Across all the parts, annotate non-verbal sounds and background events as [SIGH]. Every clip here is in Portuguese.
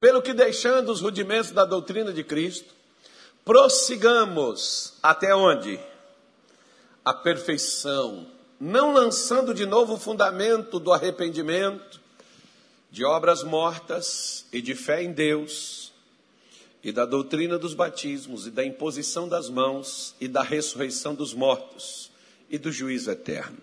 Pelo que, deixando os rudimentos da doutrina de Cristo, prossigamos até onde? A perfeição, não lançando de novo o fundamento do arrependimento, de obras mortas e de fé em Deus, e da doutrina dos batismos, e da imposição das mãos, e da ressurreição dos mortos, e do juízo eterno.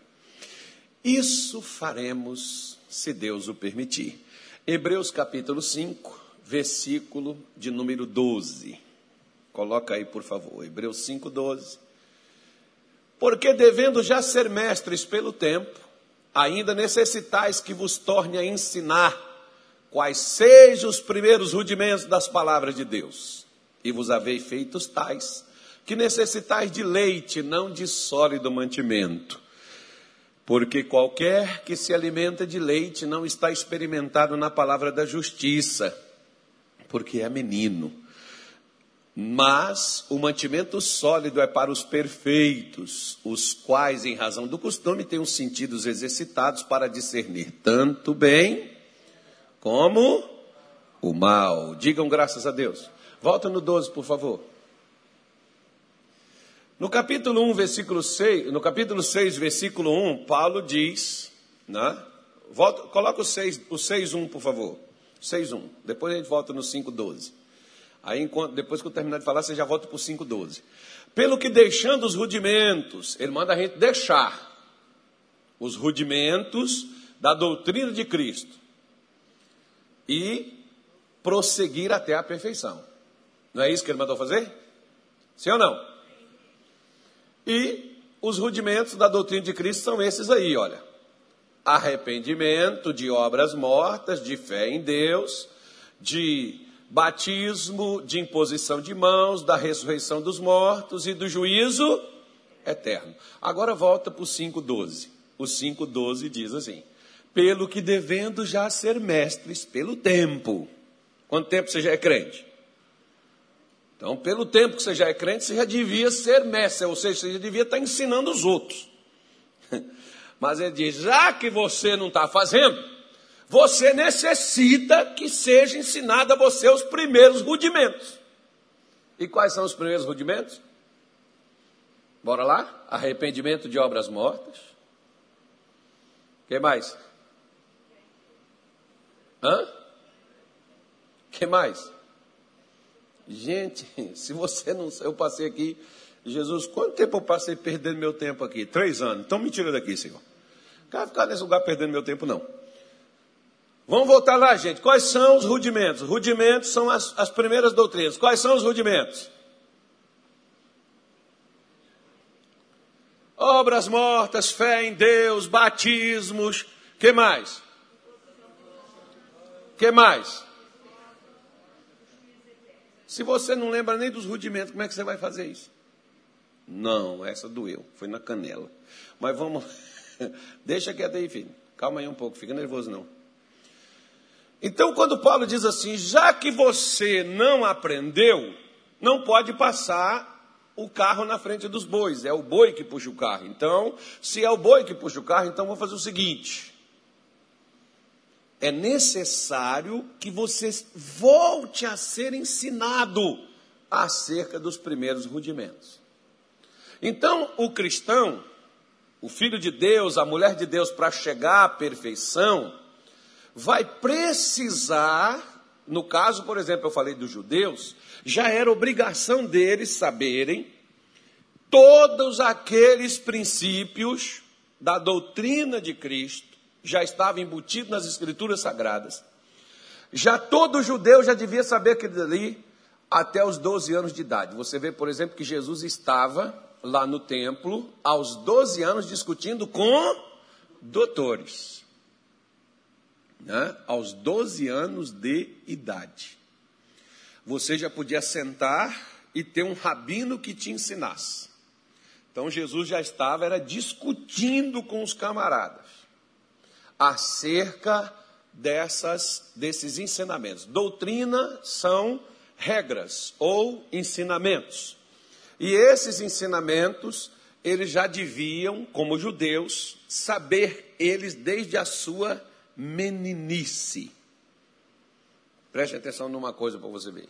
Isso faremos, se Deus o permitir. Hebreus capítulo 5, versículo de número 12. Coloca aí, por favor, Hebreus 5, 12. Porque devendo já ser mestres pelo tempo, ainda necessitais que vos torne a ensinar quais sejam os primeiros rudimentos das palavras de Deus. E vos havei feitos tais, que necessitais de leite, não de sólido mantimento. Porque qualquer que se alimenta de leite não está experimentado na palavra da justiça, porque é menino. Mas o mantimento sólido é para os perfeitos, os quais, em razão do costume, têm os sentidos exercitados para discernir tanto bem como o mal. Digam graças a Deus. Volta no 12, por favor. No capítulo 1, versículo 6, no capítulo 6, versículo 1, Paulo diz, né? Volta, coloca o 6, o 6, 1, por favor. 6, 1. Depois a gente volta no 5, 12. Aí, depois que eu terminar de falar, você já volta para o 5,12. Pelo que deixando os rudimentos, ele manda a gente deixar os rudimentos da doutrina de Cristo e prosseguir até a perfeição. Não é isso que ele mandou fazer? Sim ou não? E os rudimentos da doutrina de Cristo são esses aí, olha. Arrependimento de obras mortas, de fé em Deus, de batismo, de imposição de mãos, da ressurreição dos mortos e do juízo eterno. Agora volta para o 5,12. O 5,12 diz assim: Pelo que devendo já ser mestres pelo tempo. Quanto tempo você já é crente? Então, pelo tempo que você já é crente, você já devia ser mestre, ou seja, você já devia estar ensinando os outros. [LAUGHS] Mas ele diz: já que você não está fazendo, você necessita que seja ensinado a você os primeiros rudimentos. E quais são os primeiros rudimentos? Bora lá? Arrependimento de obras mortas. que mais? Hã? que mais? Gente, [LAUGHS] se você não. Eu passei aqui. Jesus, quanto tempo eu passei perdendo meu tempo aqui? Três anos. Então me tira daqui, Senhor. Quero ficar nesse lugar perdendo meu tempo, não. Vamos voltar lá, gente. Quais são os rudimentos? Rudimentos são as, as primeiras doutrinas. Quais são os rudimentos? Obras mortas, fé em Deus, batismos. que mais? que mais? Se você não lembra nem dos rudimentos, como é que você vai fazer isso? Não, essa doeu, foi na canela. Mas vamos, [LAUGHS] deixa quieto aí, filho. Calma aí um pouco, fica nervoso não. Então, quando Paulo diz assim, já que você não aprendeu, não pode passar o carro na frente dos bois, é o boi que puxa o carro. Então, se é o boi que puxa o carro, então vamos fazer o seguinte: é necessário que você volte a ser ensinado acerca dos primeiros rudimentos. Então, o cristão, o filho de Deus, a mulher de Deus, para chegar à perfeição, vai precisar, no caso, por exemplo, eu falei dos judeus, já era obrigação deles saberem todos aqueles princípios da doutrina de Cristo, já estava embutido nas escrituras sagradas. Já todo judeu já devia saber aquilo ali até os 12 anos de idade. Você vê, por exemplo, que Jesus estava lá no templo aos 12 anos discutindo com doutores né, aos 12 anos de idade. Você já podia sentar e ter um rabino que te ensinasse. Então Jesus já estava era discutindo com os camaradas acerca dessas desses ensinamentos. Doutrina são regras ou ensinamentos. E esses ensinamentos, eles já deviam, como judeus, saber eles desde a sua meninice. Preste atenção numa coisa para você ver.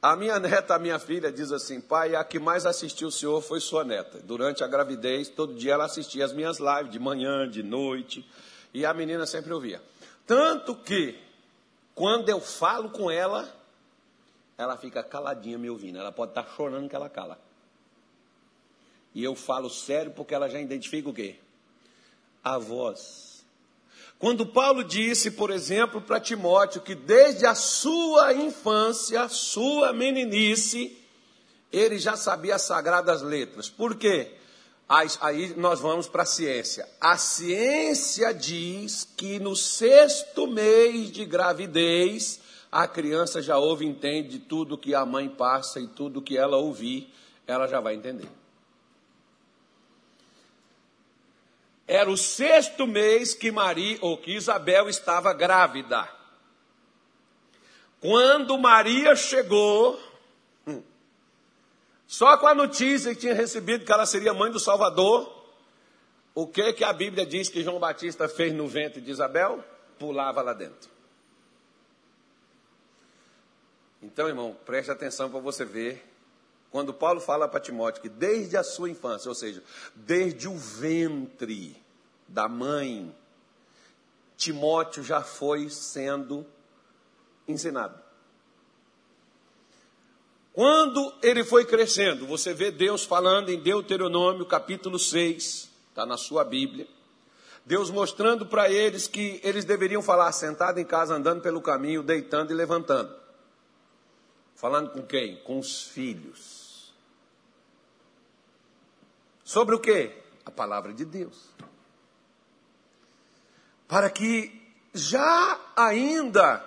A minha neta, a minha filha, diz assim: pai, a que mais assistiu o senhor foi sua neta. Durante a gravidez, todo dia ela assistia as minhas lives, de manhã, de noite, e a menina sempre ouvia. Tanto que, quando eu falo com ela, ela fica caladinha me ouvindo. Ela pode estar chorando que ela cala. E eu falo sério porque ela já identifica o quê? A voz quando Paulo disse, por exemplo, para Timóteo que desde a sua infância, sua meninice, ele já sabia as sagradas letras. Por quê? Aí nós vamos para a ciência. A ciência diz que no sexto mês de gravidez, a criança já ouve e entende tudo que a mãe passa e tudo que ela ouvir, ela já vai entender. Era o sexto mês que Maria ou que Isabel estava grávida. Quando Maria chegou, hum, só com a notícia que tinha recebido que ela seria mãe do Salvador, o que que a Bíblia diz que João Batista fez no ventre de Isabel? Pulava lá dentro. Então, irmão, preste atenção para você ver. Quando Paulo fala para Timóteo que desde a sua infância, ou seja, desde o ventre da mãe, Timóteo já foi sendo ensinado. Quando ele foi crescendo, você vê Deus falando em Deuteronômio capítulo 6, está na sua Bíblia. Deus mostrando para eles que eles deveriam falar sentado em casa, andando pelo caminho, deitando e levantando. Falando com quem? Com os filhos. Sobre o que? A palavra de Deus para que já ainda,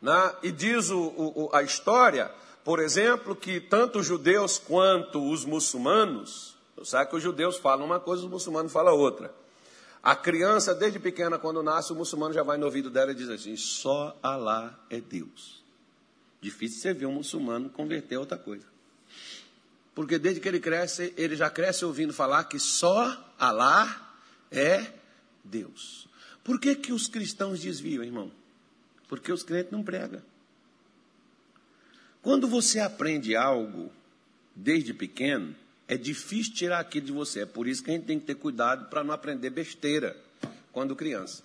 né, e diz o, o, a história, por exemplo, que tanto os judeus quanto os muçulmanos, sabe que os judeus falam uma coisa, os muçulmanos falam outra. A criança, desde pequena, quando nasce, o muçulmano já vai no ouvido dela e diz assim: só Alá é Deus. Difícil você ver um muçulmano converter a outra coisa. Porque desde que ele cresce, ele já cresce ouvindo falar que só Alá é Deus. Por que, que os cristãos desviam, irmão? Porque os crentes não pregam. Quando você aprende algo desde pequeno, é difícil tirar aquilo de você. É por isso que a gente tem que ter cuidado para não aprender besteira quando criança.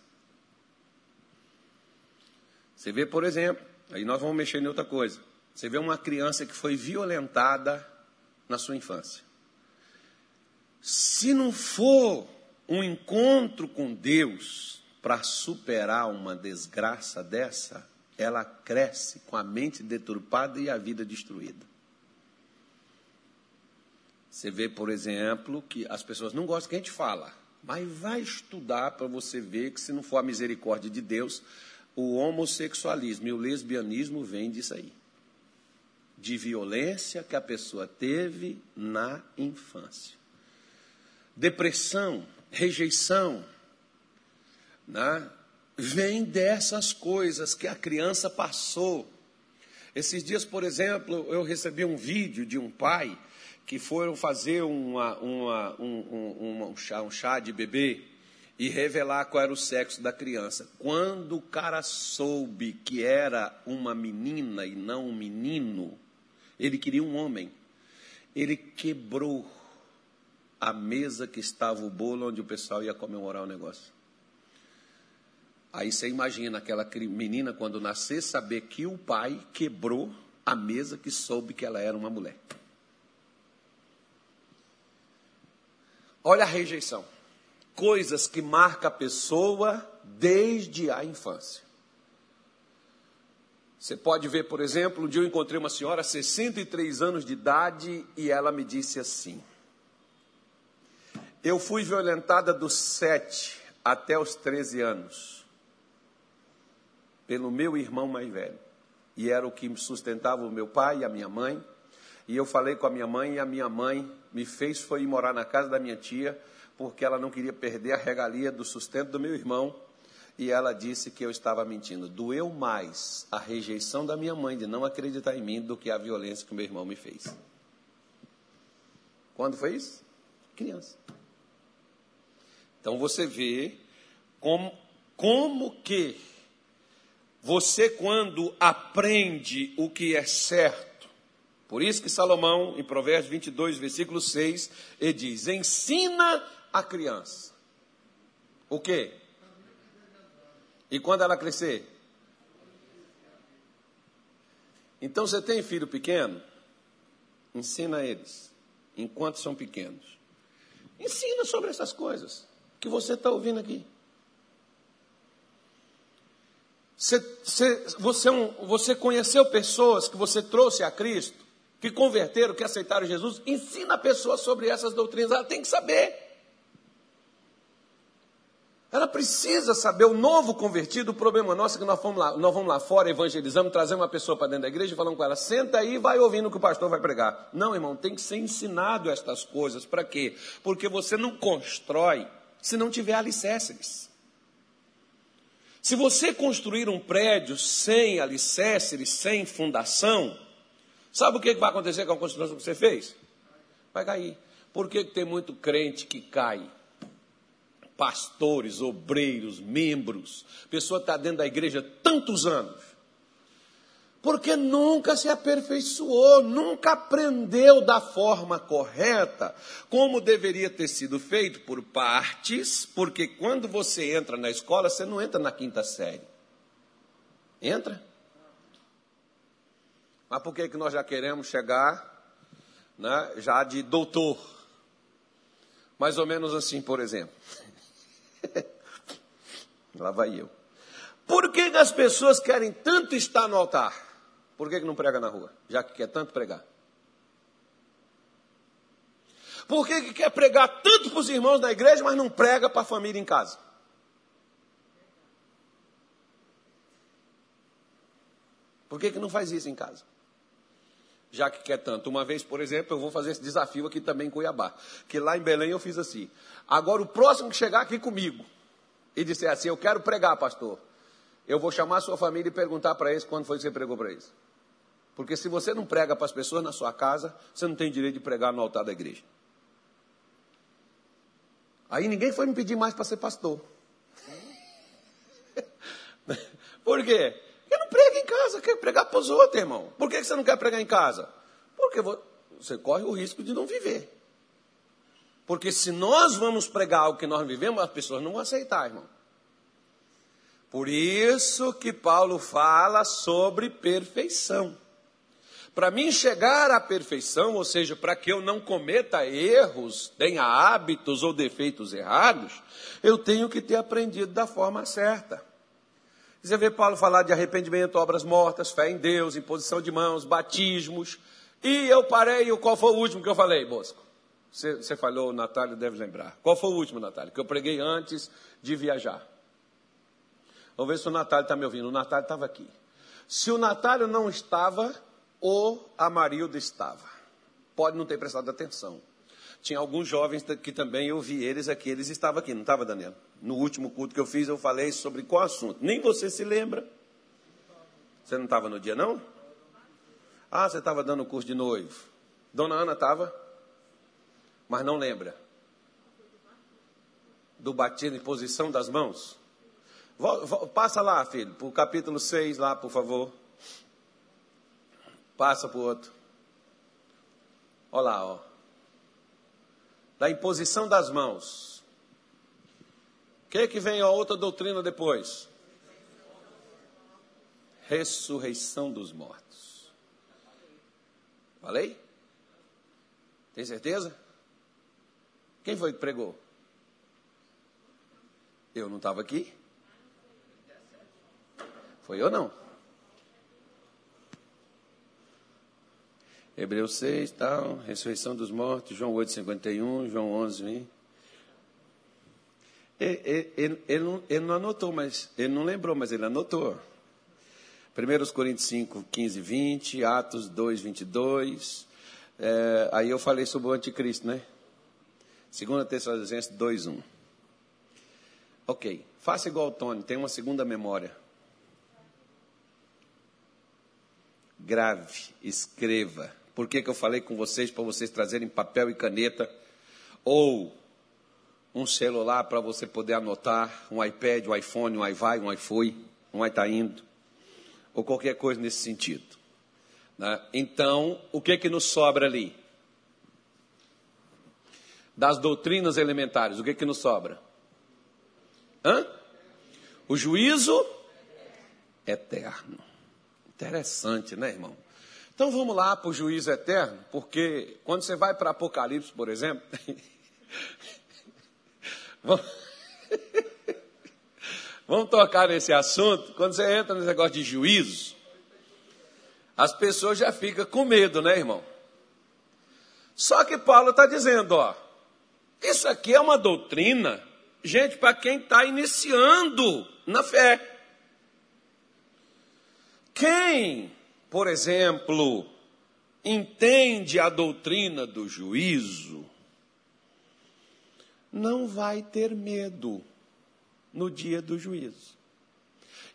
Você vê, por exemplo, aí nós vamos mexer em outra coisa. Você vê uma criança que foi violentada na sua infância. Se não for um encontro com Deus para superar uma desgraça dessa, ela cresce com a mente deturpada e a vida destruída. Você vê, por exemplo, que as pessoas não gostam que a gente fala, mas vai estudar para você ver que se não for a misericórdia de Deus, o homossexualismo e o lesbianismo vêm disso aí. De violência que a pessoa teve na infância. Depressão rejeição, né? vem dessas coisas que a criança passou. Esses dias, por exemplo, eu recebi um vídeo de um pai que foram fazer uma, uma, um, um, um, chá, um chá de bebê e revelar qual era o sexo da criança. Quando o cara soube que era uma menina e não um menino, ele queria um homem. Ele quebrou a mesa que estava o bolo onde o pessoal ia comemorar o negócio. Aí você imagina aquela menina, quando nascer, saber que o pai quebrou a mesa que soube que ela era uma mulher. Olha a rejeição. Coisas que marca a pessoa desde a infância. Você pode ver, por exemplo, um dia eu encontrei uma senhora, 63 anos de idade, e ela me disse assim: eu fui violentada dos sete até os 13 anos pelo meu irmão mais velho. E era o que sustentava o meu pai e a minha mãe. E eu falei com a minha mãe e a minha mãe me fez foi ir morar na casa da minha tia, porque ela não queria perder a regalia do sustento do meu irmão. E ela disse que eu estava mentindo. Doeu mais a rejeição da minha mãe de não acreditar em mim do que a violência que meu irmão me fez. Quando foi isso? Criança. Então você vê como, como que Você, quando aprende o que é certo, por isso que Salomão, em Provérbios 22, versículo 6, ele diz: ensina a criança. O quê? E quando ela crescer? Então você tem filho pequeno? Ensina eles, enquanto são pequenos. Ensina sobre essas coisas que você está ouvindo aqui. Você, você, é você conheceu pessoas que você trouxe a Cristo, que converteram, que aceitaram Jesus? Ensina a pessoa sobre essas doutrinas, ela tem que saber. Ela precisa saber, o novo convertido, o problema nosso é que nós vamos lá, nós vamos lá fora, evangelizamos, trazemos uma pessoa para dentro da igreja e falamos com ela, senta aí e vai ouvindo o que o pastor vai pregar. Não, irmão, tem que ser ensinado estas coisas. Para quê? Porque você não constrói se não tiver alicerces. Se você construir um prédio sem alicerces, sem fundação, sabe o que vai acontecer com a construção que você fez? Vai cair. Por que tem muito crente que cai? Pastores, obreiros, membros, pessoa está dentro da igreja tantos anos, porque nunca se aperfeiçoou, nunca aprendeu da forma correta, como deveria ter sido feito por partes, porque quando você entra na escola, você não entra na quinta série. Entra? Mas por que, que nós já queremos chegar né, já de doutor? Mais ou menos assim, por exemplo. Lá vai eu. Por que, as pessoas querem tanto estar no altar? Por que, que não prega na rua? Já que quer tanto pregar. Por que, que quer pregar tanto para os irmãos na igreja, mas não prega para a família em casa? Por que, que não faz isso em casa? Já que quer tanto. Uma vez, por exemplo, eu vou fazer esse desafio aqui também em Cuiabá. Que lá em Belém eu fiz assim. Agora, o próximo que chegar aqui comigo, e disser assim: Eu quero pregar, pastor. Eu vou chamar a sua família e perguntar para eles quando foi que você pregou para eles. Porque se você não prega para as pessoas na sua casa, você não tem direito de pregar no altar da igreja. Aí ninguém foi me pedir mais para ser pastor. [LAUGHS] Por quê? Eu não prego em casa, quero pregar para os outros, irmão. Por que você não quer pregar em casa? Porque você corre o risco de não viver. Porque se nós vamos pregar o que nós vivemos, as pessoas não vão aceitar, irmão. Por isso que Paulo fala sobre perfeição. Para mim chegar à perfeição, ou seja, para que eu não cometa erros, tenha hábitos ou defeitos errados, eu tenho que ter aprendido da forma certa. Você vê Paulo falar de arrependimento, obras mortas, fé em Deus, imposição de mãos, batismos. E eu parei, qual foi o último que eu falei, Bosco? Você, você falou, Natália deve lembrar. Qual foi o último, Natália? Que eu preguei antes de viajar. Vamos ver se o Natália está me ouvindo. O Natália estava aqui. Se o Natália não estava, o Amarildo estava. Pode não ter prestado atenção. Tinha alguns jovens que também eu vi eles aqui. Eles estavam aqui, não estava, Daniel? No último culto que eu fiz, eu falei sobre qual assunto. Nem você se lembra. Você não estava no dia, não? Ah, você estava dando o curso de noivo. Dona Ana estava? Mas não lembra do batismo em posição das mãos? Passa lá, filho, para o capítulo 6 lá, por favor. Passa para o outro. Olha lá, ó. Da imposição das mãos. O que, que vem a outra doutrina depois? Ressurreição dos mortos. Falei? Tem certeza? Quem foi que pregou? Eu não estava aqui? Foi eu não? Hebreus 6, tal, ressurreição dos mortos, João 8, 51, João 11, 20. Ele, ele, ele, não, ele não anotou, mas ele não lembrou, mas ele anotou. 1 Coríntios 5, 15, 20, Atos 2, 22. É, aí eu falei sobre o anticristo, né? 2 Tessalonicenses 2:1. Ok, faça igual o Tony, tem uma segunda memória. Grave, escreva. Por que, que eu falei com vocês para vocês trazerem papel e caneta? Ou um celular para você poder anotar, um iPad, um iPhone, um iVai, um iFui, um iTaindo. ou qualquer coisa nesse sentido. Né? Então, o que que nos sobra ali? Das doutrinas elementares, o que que nos sobra? Hã? O juízo eterno. Interessante, né, irmão? Então vamos lá para o juízo eterno, porque quando você vai para Apocalipse, por exemplo, [LAUGHS] [LAUGHS] vamos tocar nesse assunto. Quando você entra nesse negócio de juízo, as pessoas já ficam com medo, né, irmão? Só que Paulo está dizendo, ó, isso aqui é uma doutrina, gente, para quem está iniciando na fé. Quem, por exemplo, entende a doutrina do juízo, não vai ter medo no dia do juízo.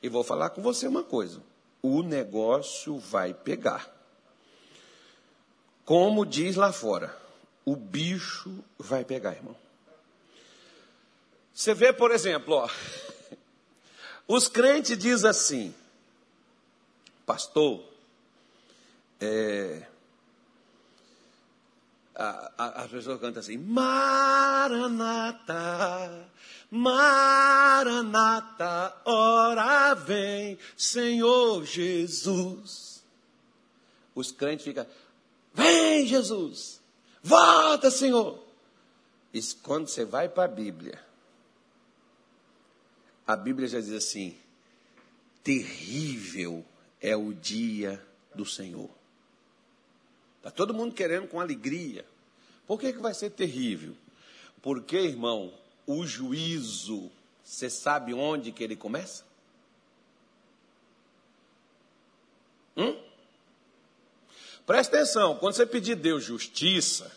E vou falar com você uma coisa: o negócio vai pegar. Como diz lá fora, o bicho vai pegar, irmão. Você vê, por exemplo, ó, [LAUGHS] os crentes dizem assim: pastor, é, as pessoas cantam assim, Maranata, Maranata, ora vem, Senhor Jesus. Os crentes ficam, vem Jesus, volta Senhor. E quando você vai para a Bíblia, a Bíblia já diz assim, terrível é o dia do Senhor. Está todo mundo querendo com alegria. Por que, que vai ser terrível? Porque, irmão, o juízo, você sabe onde que ele começa? Hum? Presta atenção, quando você pedir Deus justiça,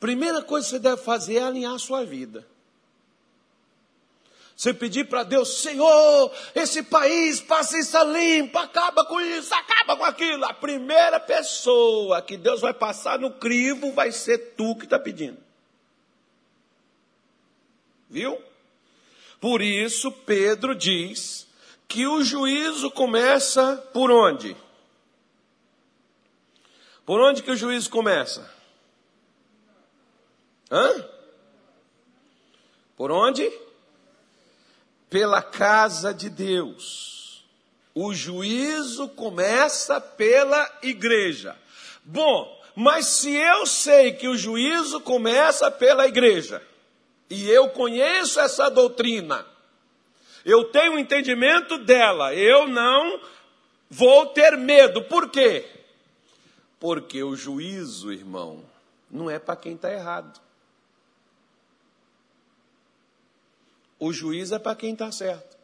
primeira coisa que você deve fazer é alinhar a sua vida. Você pedir para Deus, Senhor, esse país passa isso limpo, acaba com isso, acaba com aquilo. A primeira pessoa que Deus vai passar no crivo vai ser tu que está pedindo. Viu? Por isso, Pedro diz que o juízo começa por onde? Por onde que o juízo começa? Hã? Por onde? pela casa de Deus. O juízo começa pela igreja. Bom, mas se eu sei que o juízo começa pela igreja, e eu conheço essa doutrina, eu tenho entendimento dela, eu não vou ter medo. Por quê? Porque o juízo, irmão, não é para quem está errado. O juiz é para quem está certo.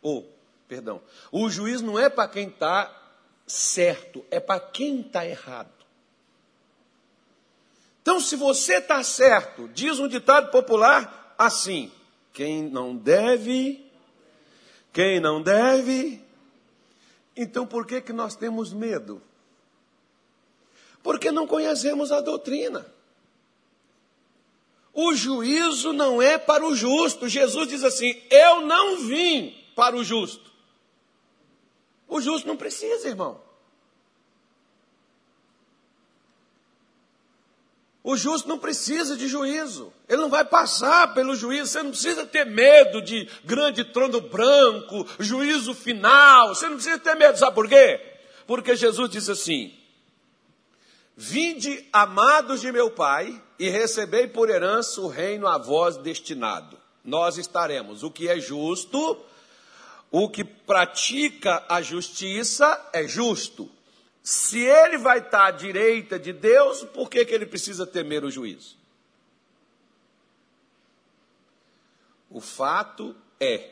Ou, perdão, o juiz não é para quem está certo, é para quem está errado. Então, se você está certo, diz um ditado popular assim: quem não deve, quem não deve. Então, por que, que nós temos medo? Porque não conhecemos a doutrina. O juízo não é para o justo. Jesus diz assim: Eu não vim para o justo. O justo não precisa, irmão. O justo não precisa de juízo. Ele não vai passar pelo juízo. Você não precisa ter medo de grande trono branco, juízo final. Você não precisa ter medo. Sabe por quê? Porque Jesus diz assim: Vinde, amados de meu Pai, e recebei por herança o reino a vós destinado. Nós estaremos. O que é justo, o que pratica a justiça é justo. Se ele vai estar à direita de Deus, por que, que ele precisa temer o juízo? O fato é,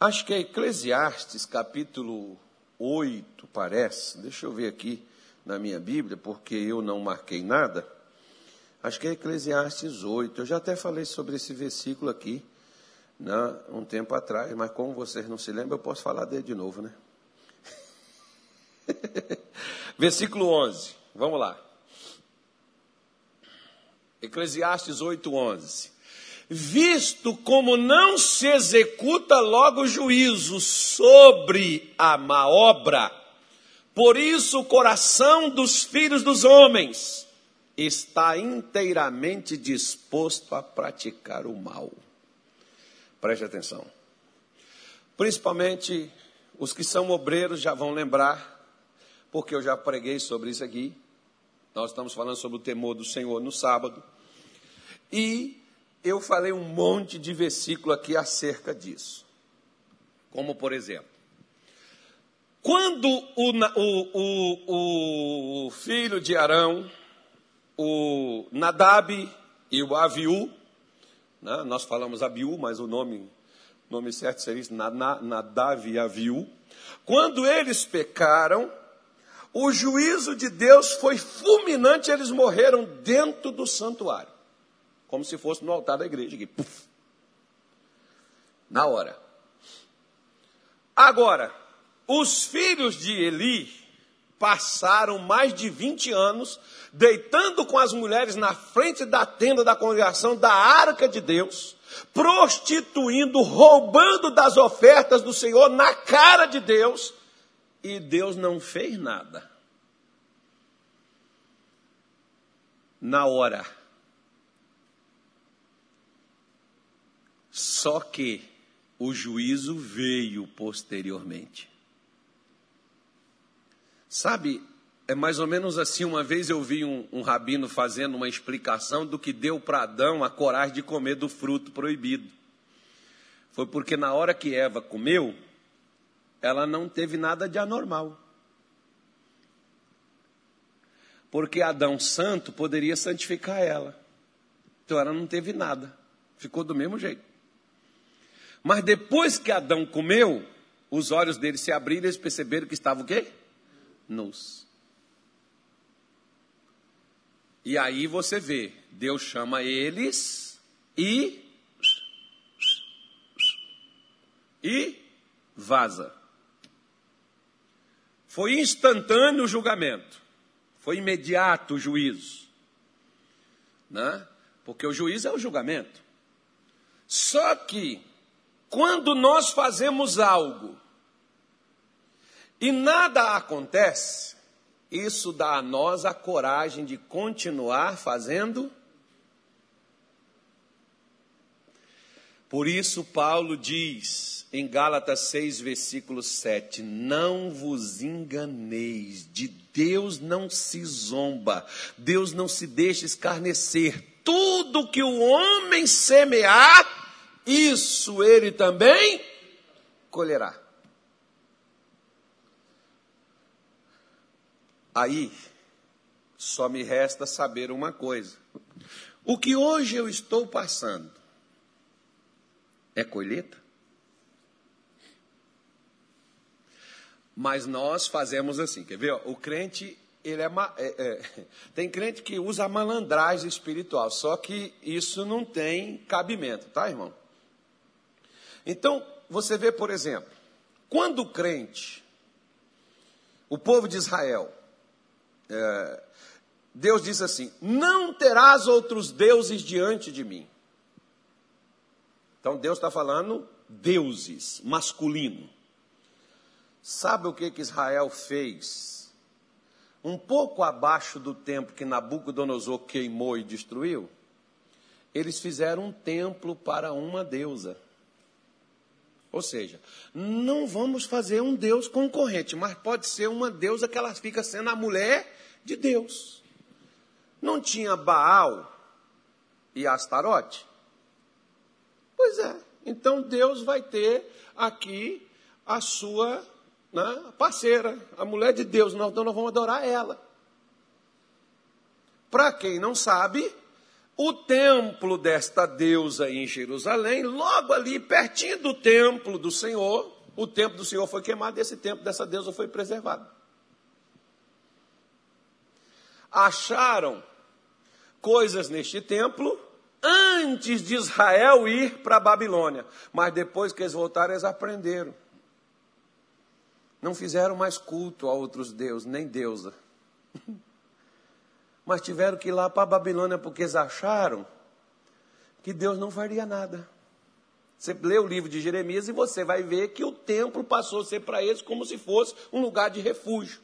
acho que é Eclesiastes capítulo 8, parece, deixa eu ver aqui na minha Bíblia, porque eu não marquei nada. Acho que é Eclesiastes 8. Eu já até falei sobre esse versículo aqui, né, um tempo atrás, mas como vocês não se lembram, eu posso falar dele de novo, né? [LAUGHS] versículo 11. Vamos lá. Eclesiastes 8, 11. visto como não se executa logo juízo sobre a má obra, por isso o coração dos filhos dos homens está inteiramente disposto a praticar o mal. Preste atenção. Principalmente os que são obreiros já vão lembrar, porque eu já preguei sobre isso aqui. Nós estamos falando sobre o temor do Senhor no sábado. E eu falei um monte de versículo aqui acerca disso. Como, por exemplo, quando o, o, o, o filho de Arão, o Nadab e o Aviú, né? nós falamos Abiú, mas o nome, nome certo seria Nadab e Aviú, quando eles pecaram, o juízo de Deus foi fulminante, eles morreram dentro do santuário, como se fosse no altar da igreja, aqui, puff, na hora. Agora, os filhos de Eli passaram mais de 20 anos deitando com as mulheres na frente da tenda da congregação da arca de Deus, prostituindo, roubando das ofertas do Senhor na cara de Deus, e Deus não fez nada. Na hora. Só que o juízo veio posteriormente. Sabe, é mais ou menos assim. Uma vez eu vi um, um rabino fazendo uma explicação do que deu para Adão a coragem de comer do fruto proibido. Foi porque na hora que Eva comeu, ela não teve nada de anormal. Porque Adão santo poderia santificar ela. Então ela não teve nada. Ficou do mesmo jeito. Mas depois que Adão comeu, os olhos dele se abriram e eles perceberam que estava o quê? Nus. E aí você vê, Deus chama eles e e vaza. Foi instantâneo o julgamento. Foi imediato o juízo. Né? Porque o juízo é o julgamento. Só que, quando nós fazemos algo e nada acontece, isso dá a nós a coragem de continuar fazendo. Por isso, Paulo diz: em Gálatas 6, versículo 7: Não vos enganeis, de Deus não se zomba, Deus não se deixa escarnecer. Tudo que o homem semear, isso ele também colherá. Aí, só me resta saber uma coisa: o que hoje eu estou passando é colheita? Mas nós fazemos assim, quer ver? O crente, ele é, é, é, [LAUGHS] tem crente que usa malandragem espiritual, só que isso não tem cabimento, tá, irmão? Então, você vê, por exemplo, quando o crente, o povo de Israel, é, Deus diz assim: Não terás outros deuses diante de mim. Então Deus está falando deuses, masculino. Sabe o que, que Israel fez? Um pouco abaixo do tempo que Nabucodonosor queimou e destruiu, eles fizeram um templo para uma deusa. Ou seja, não vamos fazer um Deus concorrente, mas pode ser uma deusa que ela fica sendo a mulher de Deus. Não tinha Baal e Astarote? Pois é. Então Deus vai ter aqui a sua né, parceira, a mulher de Deus, então nós vamos adorar ela. Para quem não sabe, o templo desta deusa em Jerusalém, logo ali pertinho do templo do Senhor, o templo do Senhor foi queimado e esse templo dessa deusa foi preservado. Acharam coisas neste templo antes de Israel ir para a Babilônia, mas depois que eles voltaram, eles aprenderam não fizeram mais culto a outros deuses, nem deusa. [LAUGHS] Mas tiveram que ir lá para a Babilônia porque eles acharam que Deus não faria nada. Você lê o livro de Jeremias e você vai ver que o templo passou a ser para eles como se fosse um lugar de refúgio.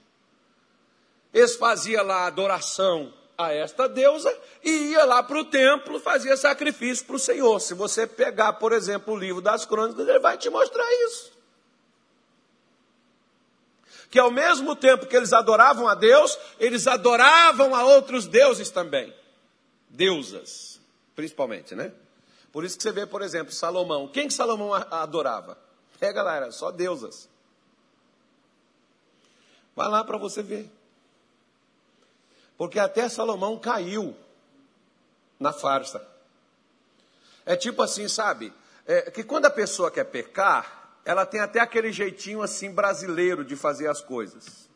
Eles faziam lá adoração a esta deusa e ia lá para o templo, fazia sacrifício para o Senhor. Se você pegar, por exemplo, o livro das crônicas, ele vai te mostrar isso. Que ao mesmo tempo que eles adoravam a Deus, eles adoravam a outros deuses também. Deusas, principalmente, né? Por isso que você vê, por exemplo, Salomão. Quem que Salomão adorava? É, galera, só deusas. Vai lá para você ver. Porque até Salomão caiu na farsa. É tipo assim, sabe? É, que quando a pessoa quer pecar, ela tem até aquele jeitinho assim brasileiro de fazer as coisas.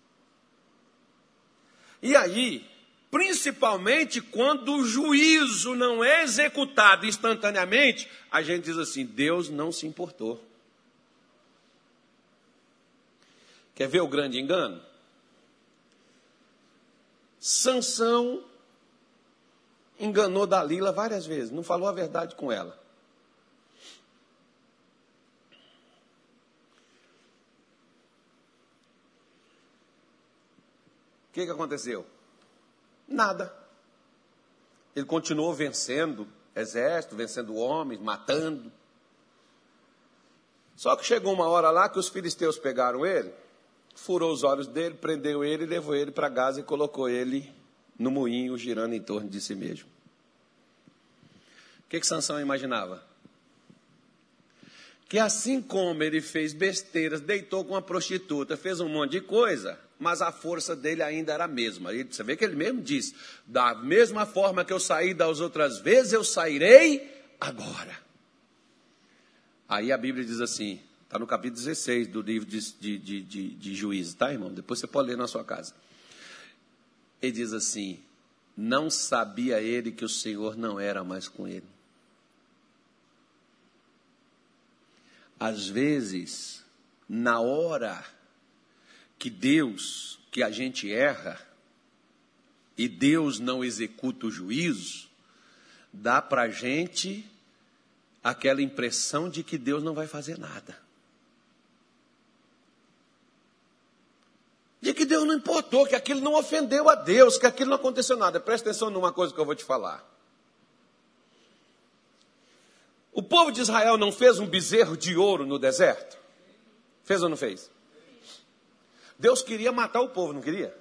E aí, principalmente quando o juízo não é executado instantaneamente, a gente diz assim: Deus não se importou. Quer ver o grande engano? Sansão enganou Dalila várias vezes, não falou a verdade com ela. O que, que aconteceu? Nada. Ele continuou vencendo exército, vencendo homens, matando. Só que chegou uma hora lá que os filisteus pegaram ele furou os olhos dele, prendeu ele, levou ele para Gaza e colocou ele no moinho, girando em torno de si mesmo. O que, que Sansão imaginava? Que assim como ele fez besteiras, deitou com uma prostituta, fez um monte de coisa, mas a força dele ainda era a mesma. Você vê que ele mesmo diz: da mesma forma que eu saí das outras vezes, eu sairei agora. Aí a Bíblia diz assim: Está no capítulo 16 do livro de, de, de, de, de tá, irmão? Depois você pode ler na sua casa. Ele diz assim: Não sabia ele que o Senhor não era mais com ele. Às vezes, na hora que Deus, que a gente erra, e Deus não executa o juízo, dá para a gente aquela impressão de que Deus não vai fazer nada. de que Deus não importou, que aquilo não ofendeu a Deus, que aquilo não aconteceu nada. Presta atenção numa coisa que eu vou te falar. O povo de Israel não fez um bezerro de ouro no deserto? Fez ou não fez? Deus queria matar o povo, não queria?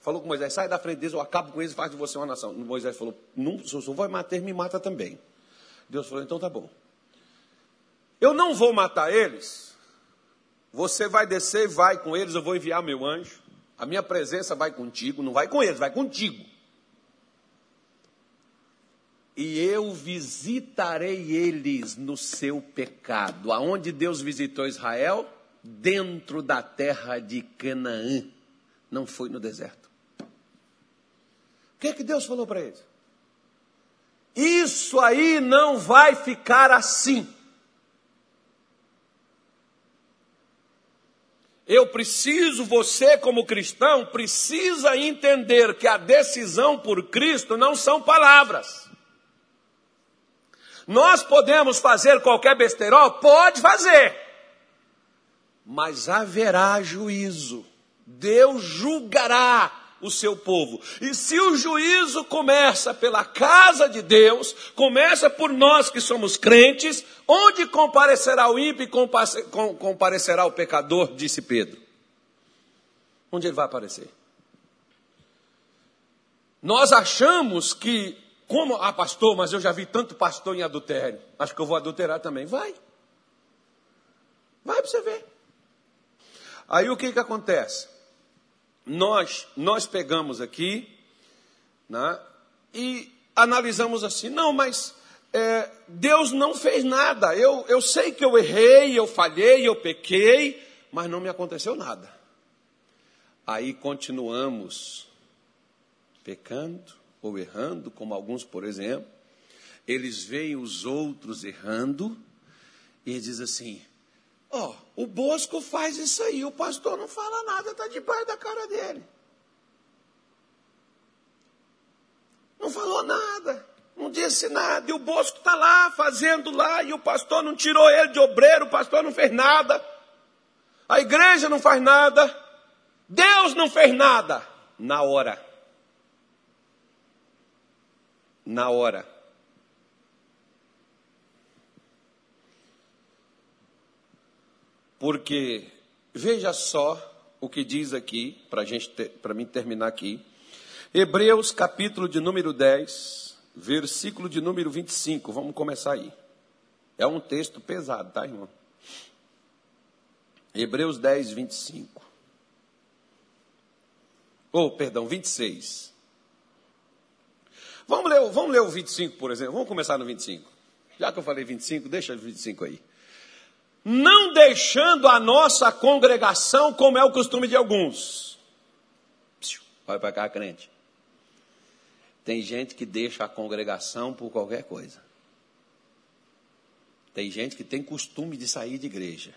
Falou com Moisés: sai da frente deles, eu acabo com eles e faz de você uma nação. Moisés falou: não, se senhor vai matar, me mata também. Deus falou: então tá bom. Eu não vou matar eles. Você vai descer e vai com eles, eu vou enviar meu anjo. A minha presença vai contigo, não vai com eles, vai contigo. E eu visitarei eles no seu pecado. Aonde Deus visitou Israel? Dentro da terra de Canaã. Não foi no deserto. O que é que Deus falou para eles? Isso aí não vai ficar assim. Eu preciso, você como cristão, precisa entender que a decisão por Cristo não são palavras. Nós podemos fazer qualquer besterol? Pode fazer. Mas haverá juízo. Deus julgará o seu povo. E se o juízo começa pela casa de Deus, começa por nós que somos crentes, onde comparecerá o ímpio e comparecerá o pecador, disse Pedro. Onde ele vai aparecer? Nós achamos que, como, ah, pastor, mas eu já vi tanto pastor em adultério, acho que eu vou adulterar também. Vai. Vai para você ver. Aí o que, que acontece? nós, nós pegamos aqui né, e analisamos assim: não, mas é, Deus não fez nada. Eu, eu sei que eu errei, eu falhei, eu pequei, mas não me aconteceu nada. Aí continuamos pecando ou errando, como alguns, por exemplo. Eles veem os outros errando e diz assim: Ó, oh, o Bosco faz isso aí, o pastor não fala nada, está debaixo da cara dele. Não falou nada. Não disse nada. E o Bosco está lá, fazendo lá, e o pastor não tirou ele de obreiro, o pastor não fez nada. A igreja não faz nada. Deus não fez nada. Na hora. Na hora. Porque, veja só o que diz aqui, para mim terminar aqui. Hebreus capítulo de número 10, versículo de número 25. Vamos começar aí. É um texto pesado, tá, irmão? Hebreus 10, 25. Oh, perdão, 26. Vamos ler, vamos ler o 25, por exemplo. Vamos começar no 25. Já que eu falei 25, deixa o 25 aí não deixando a nossa congregação, como é o costume de alguns. Olha para cá, crente. Tem gente que deixa a congregação por qualquer coisa. Tem gente que tem costume de sair de igreja.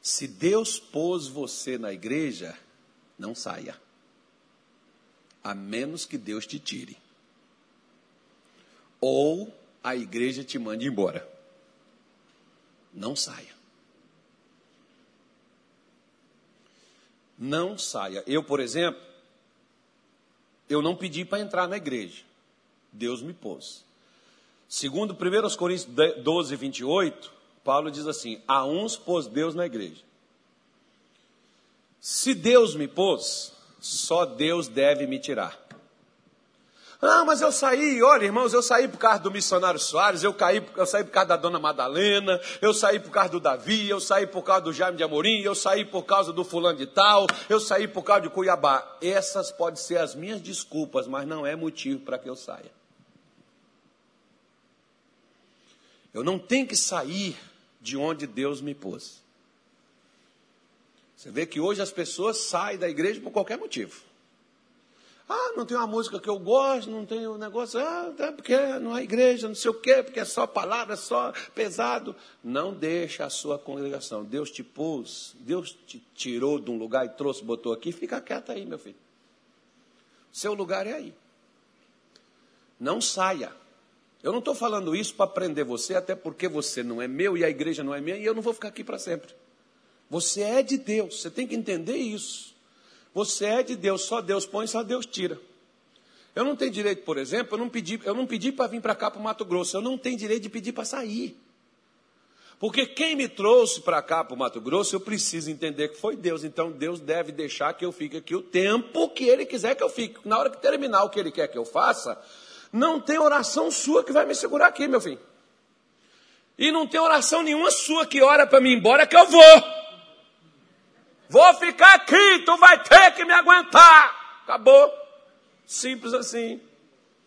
Se Deus pôs você na igreja, não saia. A menos que Deus te tire. Ou a igreja te mande embora não saia. Não saia. Eu, por exemplo, eu não pedi para entrar na igreja. Deus me pôs. Segundo 1 Coríntios 12, 28, Paulo diz assim: A uns pôs Deus na igreja. Se Deus me pôs, só Deus deve me tirar. Ah, mas eu saí, olha, irmãos, eu saí por causa do missionário Soares, eu, caí, eu saí por causa da dona Madalena, eu saí por causa do Davi, eu saí por causa do Jaime de Amorim, eu saí por causa do fulano de tal, eu saí por causa de Cuiabá. Essas podem ser as minhas desculpas, mas não é motivo para que eu saia. Eu não tenho que sair de onde Deus me pôs. Você vê que hoje as pessoas saem da igreja por qualquer motivo. Ah, não tem uma música que eu gosto, não tem um negócio, ah, é porque não é igreja, não sei o quê, porque é só palavra, é só pesado. Não deixa a sua congregação. Deus te pôs, Deus te tirou de um lugar e trouxe, botou aqui, fica quieto aí, meu filho. Seu lugar é aí. Não saia. Eu não estou falando isso para prender você, até porque você não é meu e a igreja não é minha, e eu não vou ficar aqui para sempre. Você é de Deus, você tem que entender isso. Você é de Deus, só Deus põe, só Deus tira. Eu não tenho direito, por exemplo, eu não pedi, eu não pedi para vir para cá para o Mato Grosso, eu não tenho direito de pedir para sair. Porque quem me trouxe para cá para o Mato Grosso, eu preciso entender que foi Deus. Então Deus deve deixar que eu fique aqui o tempo que Ele quiser que eu fique. Na hora que terminar o que Ele quer que eu faça, não tem oração sua que vai me segurar aqui, meu filho. E não tem oração nenhuma sua que ora para mim embora que eu vou. Vou ficar aqui, tu vai ter que me aguentar. Acabou. Simples assim.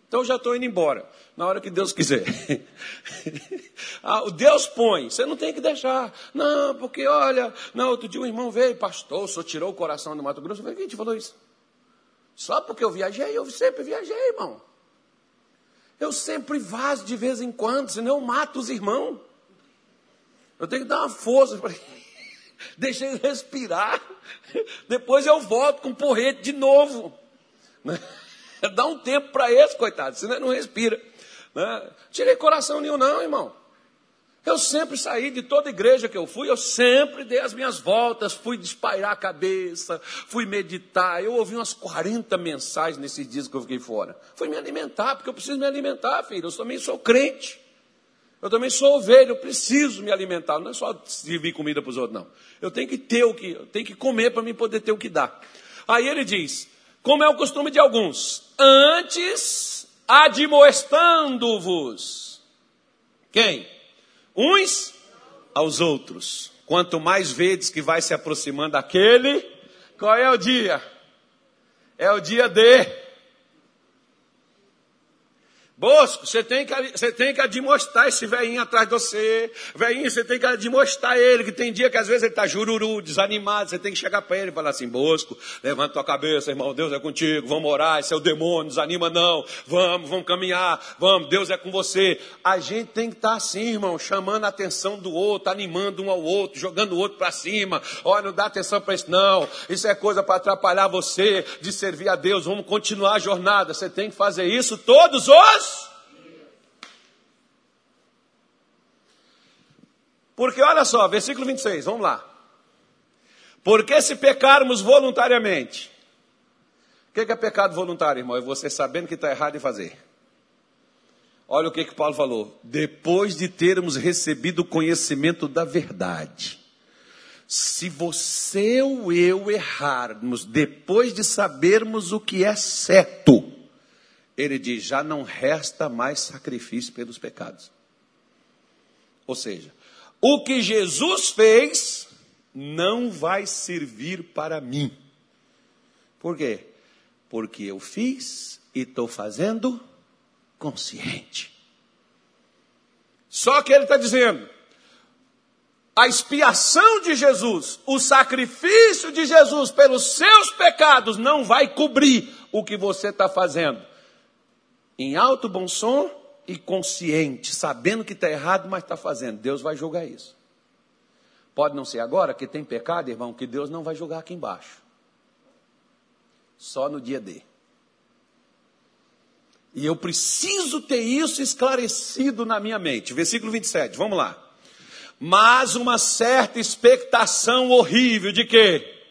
Então já estou indo embora. Na hora que Deus quiser. [LAUGHS] ah, Deus põe, você não tem que deixar. Não, porque olha, não, outro dia um irmão veio, pastor, só tirou o coração do Mato Grosso. Eu falei, quem te falou isso? Só porque eu viajei, eu sempre viajei, irmão. Eu sempre vazo de vez em quando, senão eu mato os irmãos. Eu tenho que dar uma força. Deixa respirar, depois eu volto com porrete de novo. Né? [LAUGHS] Dá um tempo para esse, coitado, senão não respira. Né? Tirei coração nenhum, não, irmão. Eu sempre saí de toda igreja que eu fui, eu sempre dei as minhas voltas, fui despairar a cabeça, fui meditar. Eu ouvi umas 40 mensagens nesses dias que eu fiquei fora. Fui me alimentar, porque eu preciso me alimentar, filho. Eu também sou crente. Eu também sou ovelha, eu preciso me alimentar. Não é só servir comida para os outros, não. Eu tenho que ter o que, eu tenho que comer para mim poder ter o que dar. Aí ele diz: como é o costume de alguns, antes admoestando-vos. Quem? Uns aos outros. Quanto mais vedes que vai se aproximando aquele, qual é o dia? É o dia de Bosco, você tem que, você tem que admoestar esse velhinho atrás de você. Velhinho, você tem que admoestar ele, que tem dia que às vezes ele está jururu, desanimado. Você tem que chegar para ele e falar assim: Bosco, levanta tua cabeça, irmão, Deus é contigo, vamos orar, esse é o demônio, desanima não. Vamos, vamos caminhar, vamos, Deus é com você. A gente tem que estar tá assim, irmão, chamando a atenção do outro, animando um ao outro, jogando o outro para cima. Olha, não dá atenção para isso, não. Isso é coisa para atrapalhar você de servir a Deus. Vamos continuar a jornada. Você tem que fazer isso todos os Porque olha só, versículo 26, vamos lá. Porque se pecarmos voluntariamente, o que é pecado voluntário, irmão? É você sabendo que está errado em fazer. Olha o que, que Paulo falou. Depois de termos recebido o conhecimento da verdade. Se você ou eu errarmos depois de sabermos o que é certo, ele diz: já não resta mais sacrifício pelos pecados. Ou seja, o que Jesus fez não vai servir para mim. Por quê? Porque eu fiz e estou fazendo consciente. Só que ele está dizendo: a expiação de Jesus, o sacrifício de Jesus pelos seus pecados não vai cobrir o que você está fazendo. Em alto bom som e consciente, sabendo que está errado, mas está fazendo. Deus vai julgar isso. Pode não ser agora que tem pecado, irmão, que Deus não vai julgar aqui embaixo. Só no dia D. E eu preciso ter isso esclarecido na minha mente. Versículo 27, vamos lá. Mas uma certa expectação horrível de quê?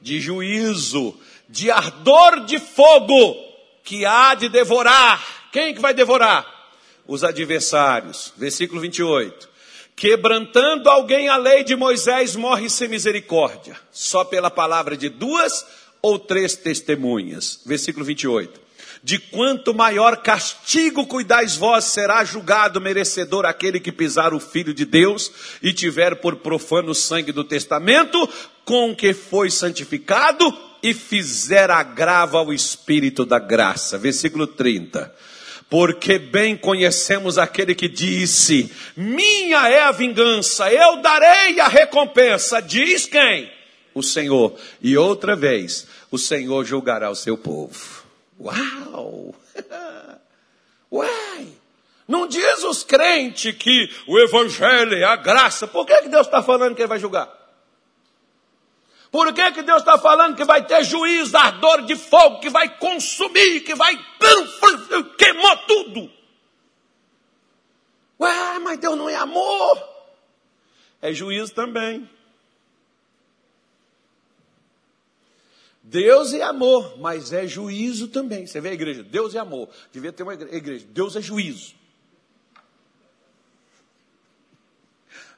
De juízo, de ardor de fogo que há de devorar. Quem que vai devorar? Os adversários. Versículo 28. Quebrantando alguém a lei de Moisés, morre sem misericórdia, só pela palavra de duas ou três testemunhas. Versículo 28 de quanto maior castigo cuidais vós, será julgado merecedor aquele que pisar o Filho de Deus e tiver por profano o sangue do testamento, com que foi santificado e fizer agravo ao Espírito da graça. Versículo 30 porque bem conhecemos aquele que disse: Minha é a vingança, eu darei a recompensa. Diz quem? O Senhor. E outra vez, o Senhor julgará o seu povo. Uau! [LAUGHS] Uai! Não diz os crentes que o Evangelho é a graça. Por que, que Deus está falando que Ele vai julgar? Por que, que Deus está falando que vai ter juízo, ardor de fogo, que vai consumir, que vai. queimou tudo? Ué, mas Deus não é amor. É juízo também. Deus é amor, mas é juízo também. Você vê a igreja, Deus é amor. Devia ter uma igreja, Deus é juízo.